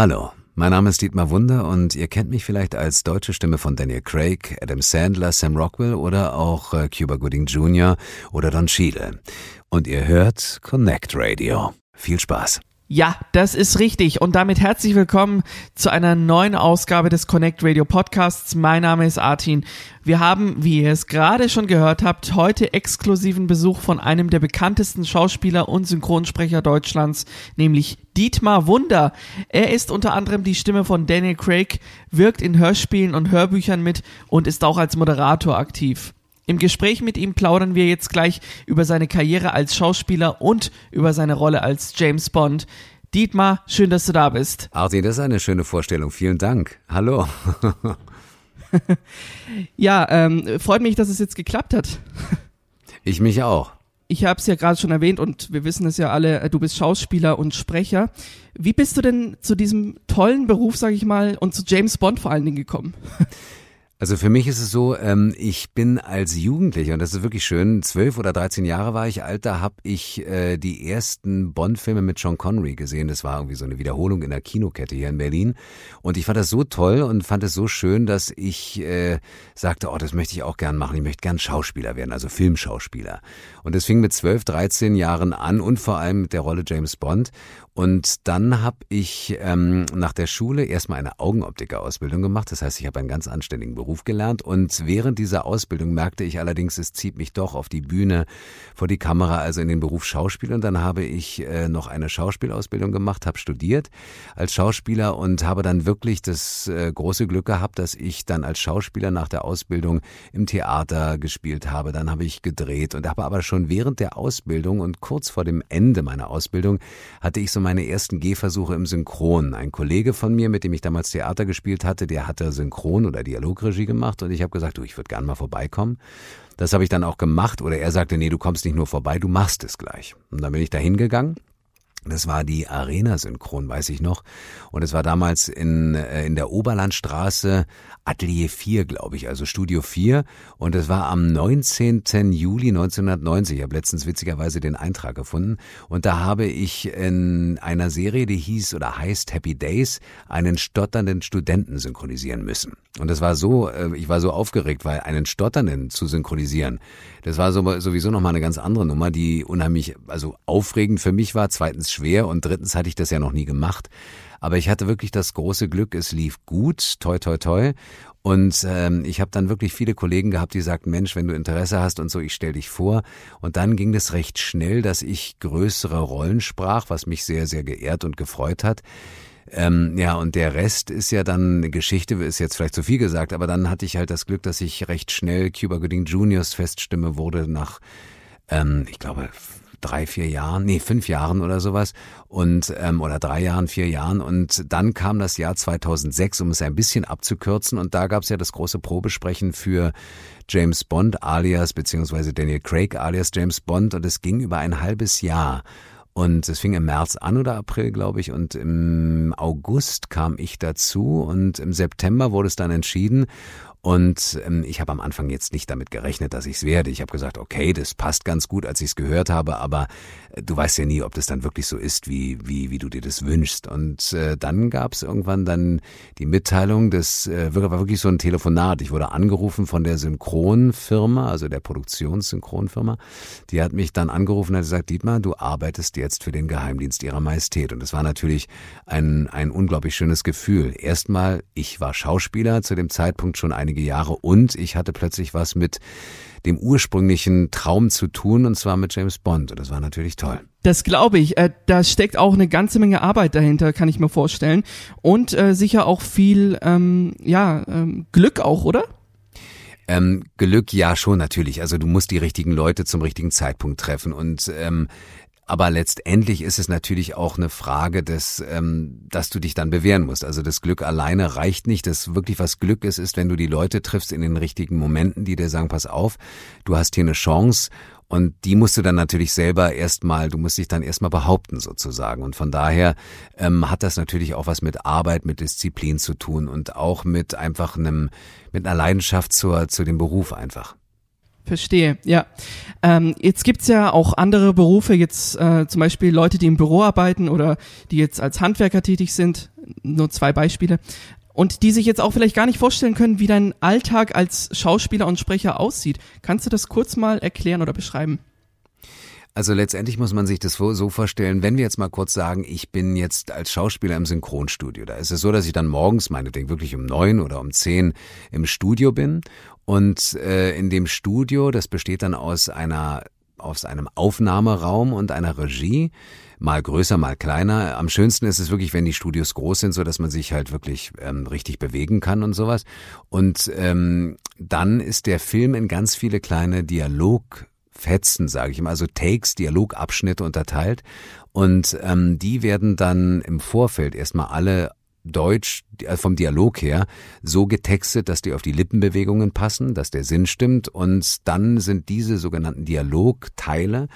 Hallo, mein Name ist Dietmar Wunder und ihr kennt mich vielleicht als deutsche Stimme von Daniel Craig, Adam Sandler, Sam Rockwell oder auch äh, Cuba Gooding Jr. oder Don Cheadle. Und ihr hört Connect Radio. Viel Spaß. Ja, das ist richtig. Und damit herzlich willkommen zu einer neuen Ausgabe des Connect Radio Podcasts. Mein Name ist Artin. Wir haben, wie ihr es gerade schon gehört habt, heute exklusiven Besuch von einem der bekanntesten Schauspieler und Synchronsprecher Deutschlands, nämlich Dietmar Wunder. Er ist unter anderem die Stimme von Daniel Craig, wirkt in Hörspielen und Hörbüchern mit und ist auch als Moderator aktiv. Im Gespräch mit ihm plaudern wir jetzt gleich über seine Karriere als Schauspieler und über seine Rolle als James Bond. Dietmar, schön, dass du da bist. Arti, das ist eine schöne Vorstellung. Vielen Dank. Hallo. ja, ähm, freut mich, dass es jetzt geklappt hat. Ich mich auch. Ich habe es ja gerade schon erwähnt und wir wissen es ja alle, äh, du bist Schauspieler und Sprecher. Wie bist du denn zu diesem tollen Beruf, sag ich mal, und zu James Bond vor allen Dingen gekommen? Also für mich ist es so, ähm, ich bin als Jugendlicher, und das ist wirklich schön, zwölf oder dreizehn Jahre war ich alt, da habe ich äh, die ersten Bond-Filme mit Sean Connery gesehen. Das war irgendwie so eine Wiederholung in der Kinokette hier in Berlin. Und ich fand das so toll und fand es so schön, dass ich äh, sagte, oh, das möchte ich auch gern machen. Ich möchte gern Schauspieler werden, also Filmschauspieler. Und es fing mit zwölf, dreizehn Jahren an und vor allem mit der Rolle James Bond. Und dann habe ich ähm, nach der Schule erstmal eine Augenoptiker-Ausbildung gemacht. Das heißt, ich habe einen ganz anständigen Beruf gelernt. Und während dieser Ausbildung merkte ich allerdings, es zieht mich doch auf die Bühne, vor die Kamera, also in den Beruf Schauspiel. Und dann habe ich äh, noch eine Schauspielausbildung gemacht, habe studiert als Schauspieler und habe dann wirklich das äh, große Glück gehabt, dass ich dann als Schauspieler nach der Ausbildung im Theater gespielt habe. Dann habe ich gedreht und habe aber schon während der Ausbildung und kurz vor dem Ende meiner Ausbildung hatte ich so meine ersten Gehversuche im Synchron. Ein Kollege von mir, mit dem ich damals Theater gespielt hatte, der hatte Synchron oder Dialogregie gemacht und ich habe gesagt, du, ich würde gern mal vorbeikommen. Das habe ich dann auch gemacht oder er sagte, nee, du kommst nicht nur vorbei, du machst es gleich. Und dann bin ich da hingegangen das war die Arena-Synchron, weiß ich noch. Und es war damals in, äh, in der Oberlandstraße Atelier 4, glaube ich, also Studio 4. Und es war am 19. Juli 1990. Ich habe letztens witzigerweise den Eintrag gefunden. Und da habe ich in einer Serie, die hieß oder heißt Happy Days, einen stotternden Studenten synchronisieren müssen. Und das war so, äh, ich war so aufgeregt, weil einen Stotternden zu synchronisieren, das war so, sowieso nochmal eine ganz andere Nummer, die unheimlich, also aufregend für mich war. Zweitens schwer und drittens hatte ich das ja noch nie gemacht. Aber ich hatte wirklich das große Glück, es lief gut, toi toi toi. Und ähm, ich habe dann wirklich viele Kollegen gehabt, die sagten, Mensch, wenn du Interesse hast und so, ich stell dich vor. Und dann ging es recht schnell, dass ich größere Rollen sprach, was mich sehr, sehr geehrt und gefreut hat. Ähm, ja, und der Rest ist ja dann Geschichte, ist jetzt vielleicht zu viel gesagt, aber dann hatte ich halt das Glück, dass ich recht schnell Cuba Gooding Juniors Feststimme wurde nach, ähm, ich glaube, drei, vier Jahren, nee, fünf Jahren oder sowas und ähm, oder drei Jahren, vier Jahren und dann kam das Jahr 2006, um es ein bisschen abzukürzen und da gab es ja das große Probesprechen für James Bond alias beziehungsweise Daniel Craig alias James Bond und es ging über ein halbes Jahr und es fing im März an oder April, glaube ich. Und im August kam ich dazu und im September wurde es dann entschieden. Und ähm, ich habe am Anfang jetzt nicht damit gerechnet, dass ich es werde. Ich habe gesagt, okay, das passt ganz gut, als ich es gehört habe, aber äh, du weißt ja nie, ob das dann wirklich so ist, wie, wie, wie du dir das wünschst. Und äh, dann gab es irgendwann dann die Mitteilung, das äh, war wirklich so ein Telefonat. Ich wurde angerufen von der Synchronfirma, also der Produktionssynchronfirma. Die hat mich dann angerufen und hat gesagt, Dietmar, du arbeitest jetzt für den Geheimdienst ihrer Majestät. Und das war natürlich ein, ein unglaublich schönes Gefühl. Erstmal, ich war Schauspieler zu dem Zeitpunkt schon einige Jahre und ich hatte plötzlich was mit dem ursprünglichen Traum zu tun und zwar mit James Bond und das war natürlich toll. Das glaube ich. Äh, da steckt auch eine ganze Menge Arbeit dahinter, kann ich mir vorstellen und äh, sicher auch viel ähm, ja ähm, Glück auch, oder? Ähm, Glück ja schon natürlich. Also du musst die richtigen Leute zum richtigen Zeitpunkt treffen und ähm, aber letztendlich ist es natürlich auch eine Frage des, ähm, dass du dich dann bewähren musst. Also das Glück alleine reicht nicht. Das wirklich was Glück ist, ist, wenn du die Leute triffst in den richtigen Momenten, die dir sagen, pass auf, du hast hier eine Chance und die musst du dann natürlich selber erstmal, du musst dich dann erstmal behaupten sozusagen. Und von daher ähm, hat das natürlich auch was mit Arbeit, mit Disziplin zu tun und auch mit einfach einem, mit einer Leidenschaft zur, zu dem Beruf einfach. Verstehe, ja. Ähm, jetzt gibt's ja auch andere Berufe, jetzt äh, zum Beispiel Leute, die im Büro arbeiten oder die jetzt als Handwerker tätig sind. nur zwei Beispiele. Und die sich jetzt auch vielleicht gar nicht vorstellen können, wie dein Alltag als Schauspieler und Sprecher aussieht. Kannst du das kurz mal erklären oder beschreiben? Also letztendlich muss man sich das so vorstellen, wenn wir jetzt mal kurz sagen, ich bin jetzt als Schauspieler im Synchronstudio. Da ist es so, dass ich dann morgens, meinetwegen wirklich um neun oder um zehn im Studio bin. Und äh, in dem Studio, das besteht dann aus einer aus einem Aufnahmeraum und einer Regie, mal größer, mal kleiner. Am schönsten ist es wirklich, wenn die Studios groß sind, so dass man sich halt wirklich ähm, richtig bewegen kann und sowas. Und ähm, dann ist der Film in ganz viele kleine Dialog Fetzen, sage ich immer, also Takes, Dialogabschnitte unterteilt. Und ähm, die werden dann im Vorfeld erstmal alle Deutsch äh, vom Dialog her so getextet, dass die auf die Lippenbewegungen passen, dass der Sinn stimmt und dann sind diese sogenannten Dialogteile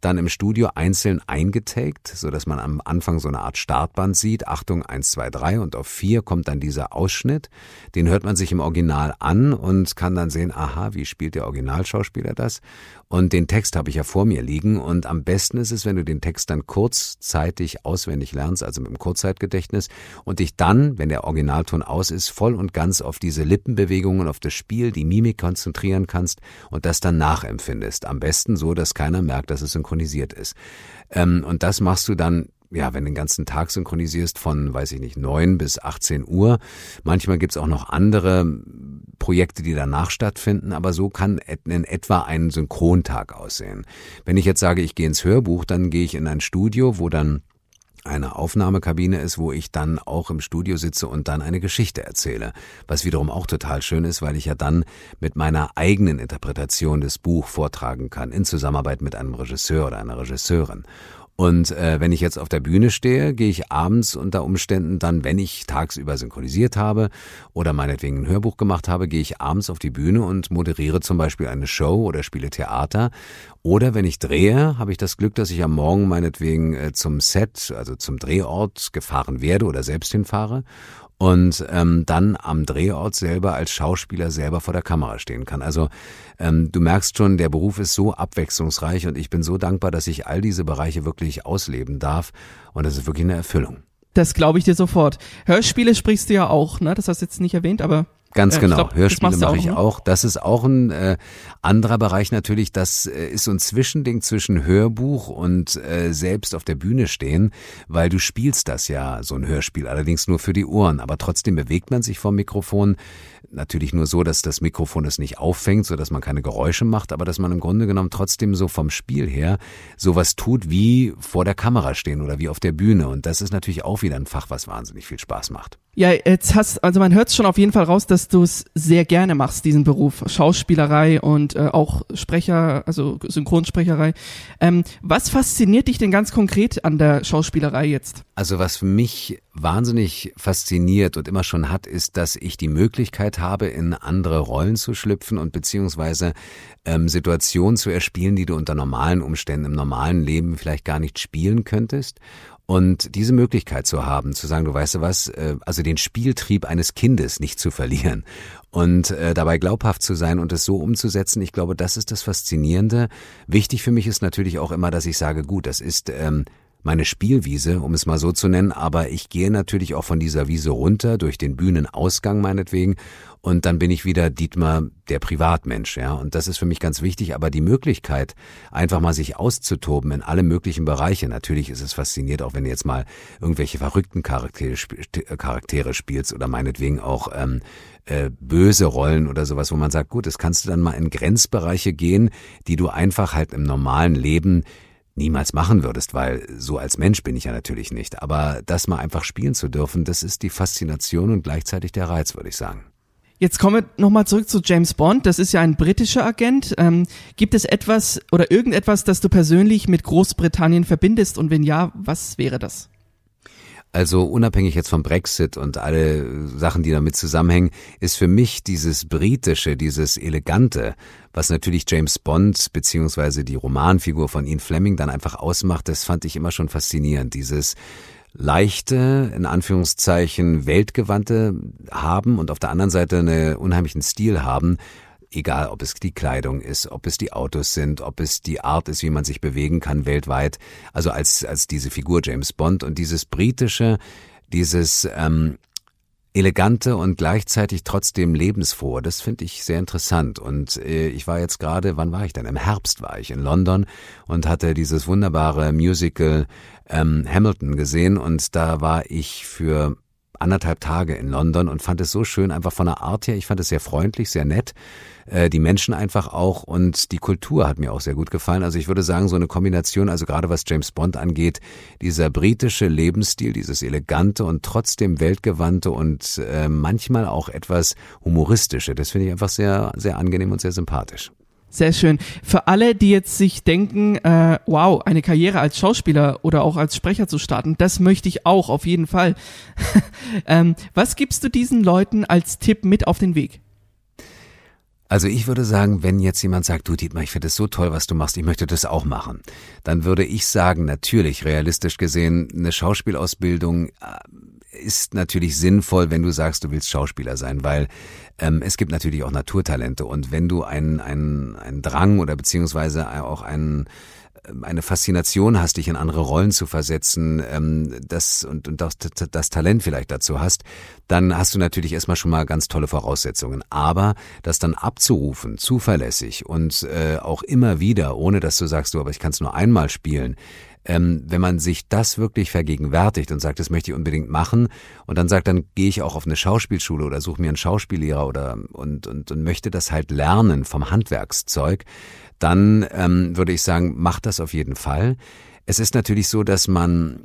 dann im Studio einzeln eingetaggt, so dass man am Anfang so eine Art Startband sieht. Achtung, eins, zwei, drei und auf vier kommt dann dieser Ausschnitt. Den hört man sich im Original an und kann dann sehen, aha, wie spielt der Originalschauspieler das? Und den Text habe ich ja vor mir liegen und am besten ist es, wenn du den Text dann kurzzeitig auswendig lernst, also mit dem Kurzzeitgedächtnis und dich dann, wenn der Originalton aus ist, voll und ganz auf diese Lippenbewegungen, auf das Spiel, die Mimik konzentrieren kannst und das dann nachempfindest. Am besten so, dass keiner merkt, dass es synchronisiert ist. Ähm, und das machst du dann ja, wenn du den ganzen Tag synchronisierst von, weiß ich nicht, neun bis 18 Uhr. Manchmal gibt's auch noch andere Projekte, die danach stattfinden, aber so kann in etwa ein Synchrontag aussehen. Wenn ich jetzt sage, ich gehe ins Hörbuch, dann gehe ich in ein Studio, wo dann eine Aufnahmekabine ist, wo ich dann auch im Studio sitze und dann eine Geschichte erzähle. Was wiederum auch total schön ist, weil ich ja dann mit meiner eigenen Interpretation des Buch vortragen kann, in Zusammenarbeit mit einem Regisseur oder einer Regisseurin. Und äh, wenn ich jetzt auf der Bühne stehe, gehe ich abends unter Umständen dann, wenn ich tagsüber synchronisiert habe oder meinetwegen ein Hörbuch gemacht habe, gehe ich abends auf die Bühne und moderiere zum Beispiel eine Show oder spiele Theater. Oder wenn ich drehe, habe ich das Glück, dass ich am Morgen meinetwegen äh, zum Set, also zum Drehort gefahren werde oder selbst hinfahre und ähm, dann am Drehort selber als Schauspieler selber vor der Kamera stehen kann. Also ähm, du merkst schon, der Beruf ist so abwechslungsreich und ich bin so dankbar, dass ich all diese Bereiche wirklich ausleben darf und das ist wirklich eine Erfüllung. Das glaube ich dir sofort. Hörspiele sprichst du ja auch, ne? Das hast du jetzt nicht erwähnt, aber Ganz äh, genau. Glaub, Hörspiele mache ich ne? auch. Das ist auch ein äh, anderer Bereich natürlich. Das äh, ist so ein Zwischending zwischen Hörbuch und äh, selbst auf der Bühne stehen, weil du spielst das ja, so ein Hörspiel, allerdings nur für die Ohren. Aber trotzdem bewegt man sich vom Mikrofon. Natürlich nur so, dass das Mikrofon es nicht auffängt, so dass man keine Geräusche macht, aber dass man im Grunde genommen trotzdem so vom Spiel her sowas tut wie vor der Kamera stehen oder wie auf der Bühne. Und das ist natürlich auch wieder ein Fach, was wahnsinnig viel Spaß macht. Ja, jetzt hast, also man hört schon auf jeden Fall raus, dass du es sehr gerne machst, diesen Beruf, Schauspielerei und äh, auch Sprecher, also Synchronsprecherei. Ähm, was fasziniert dich denn ganz konkret an der Schauspielerei jetzt? Also was mich wahnsinnig fasziniert und immer schon hat, ist, dass ich die Möglichkeit habe, in andere Rollen zu schlüpfen und beziehungsweise ähm, Situationen zu erspielen, die du unter normalen Umständen im normalen Leben vielleicht gar nicht spielen könntest. Und diese Möglichkeit zu haben, zu sagen, du weißt du was, äh, also den Spieltrieb eines Kindes nicht zu verlieren und äh, dabei glaubhaft zu sein und es so umzusetzen, ich glaube, das ist das Faszinierende. Wichtig für mich ist natürlich auch immer, dass ich sage, gut, das ist ähm, meine Spielwiese, um es mal so zu nennen, aber ich gehe natürlich auch von dieser Wiese runter, durch den Bühnenausgang meinetwegen, und dann bin ich wieder Dietmar, der Privatmensch, ja, und das ist für mich ganz wichtig, aber die Möglichkeit, einfach mal sich auszutoben in alle möglichen Bereiche, natürlich ist es fasziniert, auch wenn du jetzt mal irgendwelche verrückten Charaktere, Charaktere spielst oder meinetwegen auch ähm, äh, böse Rollen oder sowas, wo man sagt, gut, das kannst du dann mal in Grenzbereiche gehen, die du einfach halt im normalen Leben niemals machen würdest, weil so als Mensch bin ich ja natürlich nicht. Aber das mal einfach spielen zu dürfen, das ist die Faszination und gleichzeitig der Reiz, würde ich sagen. Jetzt kommen wir nochmal zurück zu James Bond. Das ist ja ein britischer Agent. Ähm, gibt es etwas oder irgendetwas, das du persönlich mit Großbritannien verbindest? Und wenn ja, was wäre das? Also unabhängig jetzt vom Brexit und alle Sachen, die damit zusammenhängen, ist für mich dieses britische, dieses elegante, was natürlich James Bond beziehungsweise die Romanfigur von Ian Fleming dann einfach ausmacht, das fand ich immer schon faszinierend. Dieses leichte, in Anführungszeichen, weltgewandte haben und auf der anderen Seite einen unheimlichen Stil haben, egal ob es die Kleidung ist, ob es die Autos sind, ob es die Art ist, wie man sich bewegen kann weltweit. Also als, als diese Figur James Bond und dieses britische, dieses ähm, elegante und gleichzeitig trotzdem lebensfrohe. Das finde ich sehr interessant. Und äh, ich war jetzt gerade, wann war ich denn? Im Herbst war ich in London und hatte dieses wunderbare Musical ähm, Hamilton gesehen und da war ich für anderthalb Tage in London und fand es so schön, einfach von der Art her. Ich fand es sehr freundlich, sehr nett. Äh, die Menschen einfach auch und die Kultur hat mir auch sehr gut gefallen. Also ich würde sagen, so eine Kombination, also gerade was James Bond angeht, dieser britische Lebensstil, dieses elegante und trotzdem weltgewandte und äh, manchmal auch etwas humoristische, das finde ich einfach sehr, sehr angenehm und sehr sympathisch. Sehr schön. Für alle, die jetzt sich denken, äh, wow, eine Karriere als Schauspieler oder auch als Sprecher zu starten, das möchte ich auch, auf jeden Fall. ähm, was gibst du diesen Leuten als Tipp mit auf den Weg? Also ich würde sagen, wenn jetzt jemand sagt, du Dietmar, ich finde es so toll, was du machst, ich möchte das auch machen, dann würde ich sagen, natürlich, realistisch gesehen, eine Schauspielausbildung äh, ist natürlich sinnvoll, wenn du sagst, du willst Schauspieler sein, weil ähm, es gibt natürlich auch Naturtalente und wenn du einen, einen, einen Drang oder beziehungsweise auch einen ähm, eine Faszination hast, dich in andere Rollen zu versetzen, ähm, das und, und das, das Talent vielleicht dazu hast, dann hast du natürlich erstmal schon mal ganz tolle Voraussetzungen. Aber das dann abzurufen, zuverlässig und äh, auch immer wieder, ohne dass du sagst, du, aber ich kann es nur einmal spielen, ähm, wenn man sich das wirklich vergegenwärtigt und sagt, das möchte ich unbedingt machen und dann sagt, dann gehe ich auch auf eine Schauspielschule oder suche mir einen Schauspiellehrer oder und, und, und möchte das halt lernen vom Handwerkszeug, dann ähm, würde ich sagen, macht das auf jeden Fall. Es ist natürlich so, dass man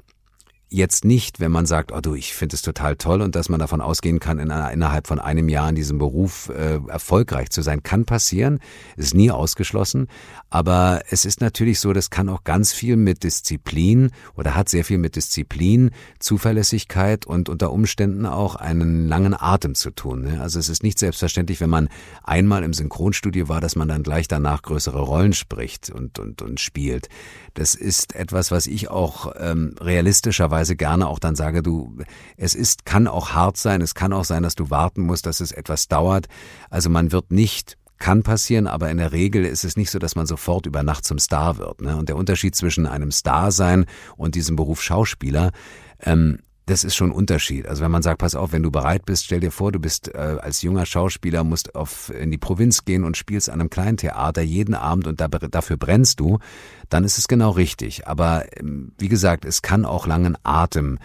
jetzt nicht, wenn man sagt, oh du, ich finde es total toll und dass man davon ausgehen kann, in einer, innerhalb von einem Jahr in diesem Beruf äh, erfolgreich zu sein, kann passieren, ist nie ausgeschlossen. Aber es ist natürlich so, das kann auch ganz viel mit Disziplin oder hat sehr viel mit Disziplin, Zuverlässigkeit und unter Umständen auch einen langen Atem zu tun. Ne? Also es ist nicht selbstverständlich, wenn man einmal im Synchronstudio war, dass man dann gleich danach größere Rollen spricht und, und, und spielt. Das ist etwas, was ich auch ähm, realistischerweise ehrlicherweise gerne auch dann sage, du, es ist, kann auch hart sein, es kann auch sein, dass du warten musst, dass es etwas dauert. Also man wird nicht kann passieren, aber in der Regel ist es nicht so, dass man sofort über Nacht zum Star wird. Ne? Und der Unterschied zwischen einem Star sein und diesem Beruf Schauspieler, ähm, das ist schon ein Unterschied. Also wenn man sagt, pass auf, wenn du bereit bist, stell dir vor, du bist äh, als junger Schauspieler, musst auf, in die Provinz gehen und spielst an einem kleinen Theater jeden Abend und da, dafür brennst du, dann ist es genau richtig. Aber ähm, wie gesagt, es kann auch langen Atem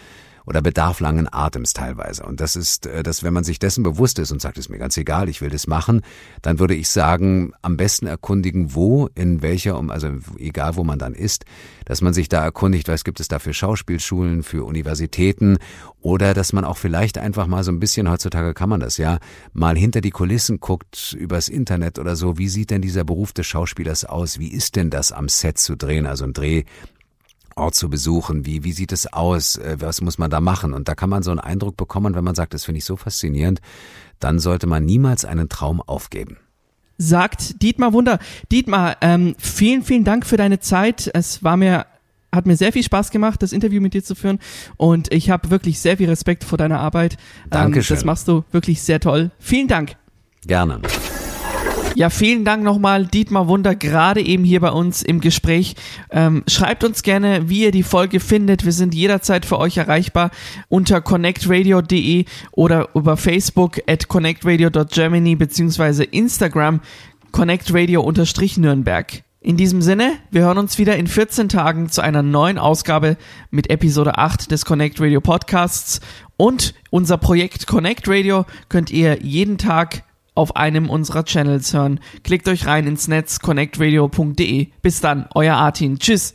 oder bedarf langen Atems teilweise. Und das ist, äh, dass wenn man sich dessen bewusst ist und sagt, ist mir ganz egal, ich will das machen, dann würde ich sagen, am besten erkundigen, wo, in welcher, also egal wo man dann ist, dass man sich da erkundigt, was gibt es da für Schauspielschulen, für Universitäten oder dass man auch vielleicht einfach mal so ein bisschen, heutzutage kann man das ja, mal hinter die Kulissen guckt, übers Internet oder so, wie sieht denn dieser Beruf des Schauspielers aus, wie ist denn das am Set zu drehen, also ein Dreh Ort zu besuchen? Wie, wie sieht es aus? Äh, was muss man da machen? Und da kann man so einen Eindruck bekommen, wenn man sagt, das finde ich so faszinierend, dann sollte man niemals einen Traum aufgeben. Sagt Dietmar Wunder. Dietmar, ähm, vielen, vielen Dank für deine Zeit. Es war mir hat mir sehr viel Spaß gemacht, das Interview mit dir zu führen und ich habe wirklich sehr viel Respekt vor deiner Arbeit. Dankeschön. Ähm, das machst du wirklich sehr toll. Vielen Dank. Gerne. Ja, vielen Dank nochmal, Dietmar Wunder, gerade eben hier bei uns im Gespräch. Ähm, schreibt uns gerne, wie ihr die Folge findet. Wir sind jederzeit für euch erreichbar unter connectradio.de oder über Facebook at connectradio.germany beziehungsweise Instagram connectradio-nürnberg. In diesem Sinne, wir hören uns wieder in 14 Tagen zu einer neuen Ausgabe mit Episode 8 des Connect Radio Podcasts und unser Projekt Connect Radio könnt ihr jeden Tag auf einem unserer Channels hören. Klickt euch rein ins Netz connectradio.de. Bis dann, euer Artin. Tschüss.